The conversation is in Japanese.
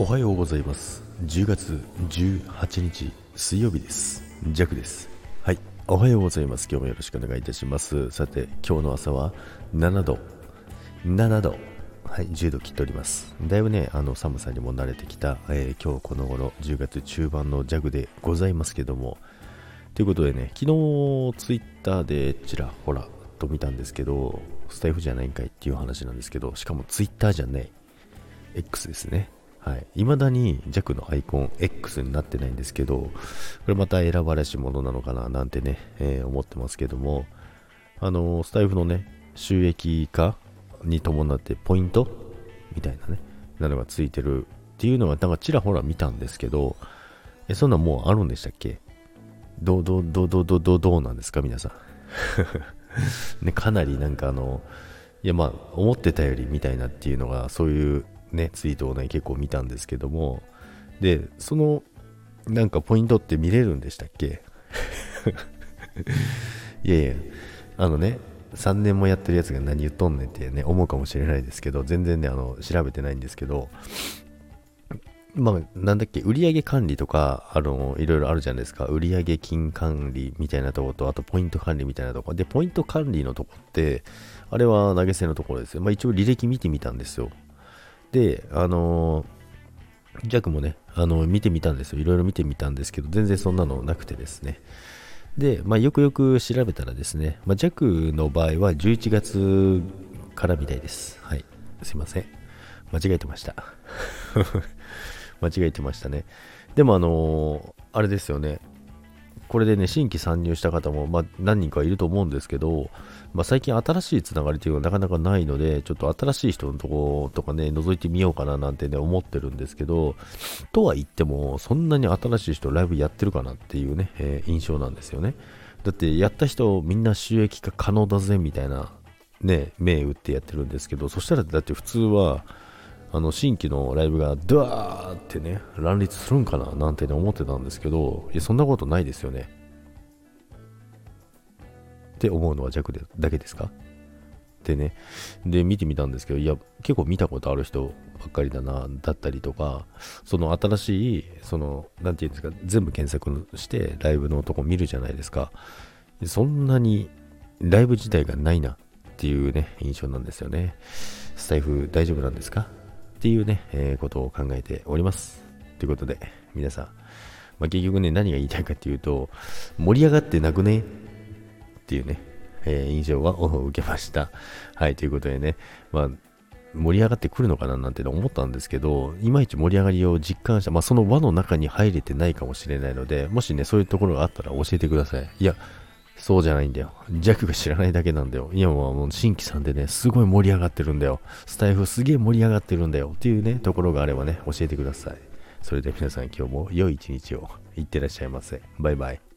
おはようございます。10月18日水曜日です。ジャクです。はい。おはようございます。今日もよろしくお願いいたします。さて今日の朝は7度。7度。はい10度切っております。だいぶねあの寒さにも慣れてきた、えー、今日この頃10月中盤のジャグでございますけども。ということでね昨日ツイッターでちらほらと見たんですけどスタイフじゃないんかいっていう話なんですけどしかもツイッターじゃない X ですね。はい。未だに弱のアイコン X になってないんですけど、これまた選ばれし者なのかななんてね、えー、思ってますけども、あのー、スタイフのね、収益化に伴ってポイント？みたいなね、なのがついてるっていうのは、なんかちらほら見たんですけど、え、そんなんもうあるんでしたっけ？どう、どう、どう、どう、どう、どう、どうなんですか皆さん？ね、かなりなんかあの、いやまあ、思ってたよりみたいなっていうのが、そういうね、ツイートをね、結構見たんですけども、で、その、なんかポイントって見れるんでしたっけ？いやいや、あのね、3年もやってるやつが何言っとんねんってね、思うかもしれないですけど、全然ね、あの、調べてないんですけど、まあ、なんだっけ、売上管理とか、あの、いろいろあるじゃないですか。売上金管理みたいなとこと、あとポイント管理みたいなとこ。で、ポイント管理のとこって、あれは投げ銭のところですよ。まあ一応履歴見てみたんですよ。で、あのー、ジャックもね、あのー、見てみたんですよ。いろいろ見てみたんですけど、全然そんなのなくてですね。で、まあ、よくよく調べたらですね、まあ、ジャックの場合は11月からみたいです。はい。すいません。間違えてました。間違えてましたね。でも、あのー、あれですよね。これでね、新規参入した方も、まあ、何人かいると思うんですけど、まあ、最近新しいつながりというのはなかなかないので、ちょっと新しい人のとことかね、覗いてみようかななんてね、思ってるんですけど、とは言っても、そんなに新しい人ライブやってるかなっていうね、えー、印象なんですよね。だって、やった人みんな収益化可能だぜみたいな、ね、銘打ってやってるんですけど、そしたらだって普通は、あの新規のライブがドワーってね、乱立するんかななんてね、思ってたんですけど、いや、そんなことないですよね。って思うのは弱でだけですか？でね、で、見てみたんですけど、いや、結構見たことある人ばっかりだな、だったりとか、その新しい、その、なんていうんですか、全部検索してライブのとこ見るじゃないですか。そんなにライブ自体がないなっていうね、印象なんですよね。スタイフ大丈夫なんですか？っていうね、えー、ことを考えております。ということで、皆さん、まあ、結局ね、何が言いたいかっていうと、盛り上がってなくね？っていうね、えー、印象は受けました。はい、ということでね、まあ、盛り上がってくるのかななんて思ったんですけど、いまいち盛り上がりを実感した、まあ、その輪の中に入れてないかもしれないので、もしね、そういうところがあったら教えてください。いや、そうじゃないんだよ。弱が知らないだけなんだよ。今はもう新規さんでね、すごい盛り上がってるんだよ。スタイフすげえ盛り上がってるんだよ。っていうね、ところがあればね、教えてください。それでは皆さん今日も良い一日を。いってらっしゃいませ。バイバイ。